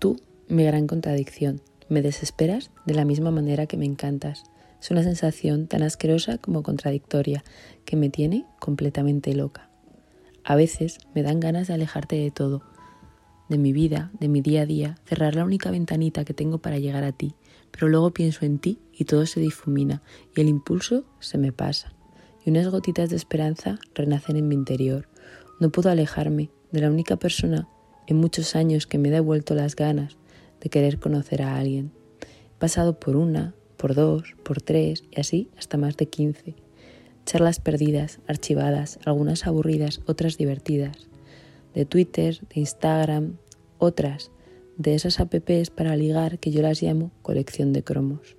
Tú, mi gran contradicción, me desesperas de la misma manera que me encantas. Es una sensación tan asquerosa como contradictoria que me tiene completamente loca. A veces me dan ganas de alejarte de todo, de mi vida, de mi día a día, cerrar la única ventanita que tengo para llegar a ti, pero luego pienso en ti y todo se difumina y el impulso se me pasa. Y unas gotitas de esperanza renacen en mi interior. No puedo alejarme de la única persona en muchos años que me ha devuelto las ganas de querer conocer a alguien. He pasado por una, por dos, por tres y así hasta más de quince. Charlas perdidas, archivadas, algunas aburridas, otras divertidas. De Twitter, de Instagram, otras de esas apps para ligar que yo las llamo colección de cromos.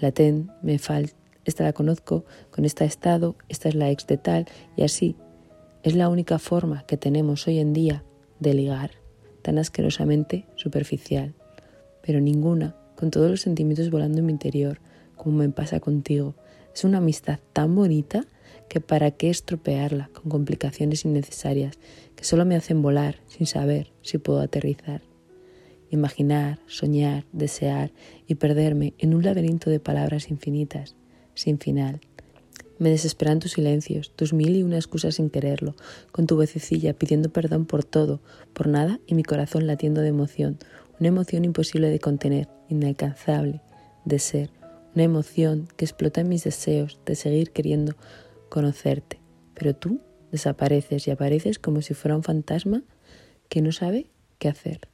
La TEN, me falta, esta la conozco, con esta he estado, esta es la ex de tal, y así. Es la única forma que tenemos hoy en día de ligar, tan asquerosamente superficial, pero ninguna, con todos los sentimientos volando en mi interior, como me pasa contigo. Es una amistad tan bonita que para qué estropearla con complicaciones innecesarias que solo me hacen volar sin saber si puedo aterrizar imaginar, soñar, desear y perderme en un laberinto de palabras infinitas, sin final. Me desesperan tus silencios, tus mil y una excusas sin quererlo, con tu vocecilla pidiendo perdón por todo, por nada y mi corazón latiendo de emoción, una emoción imposible de contener, inalcanzable, de ser, una emoción que explota en mis deseos de seguir queriendo conocerte. Pero tú desapareces y apareces como si fuera un fantasma que no sabe qué hacer.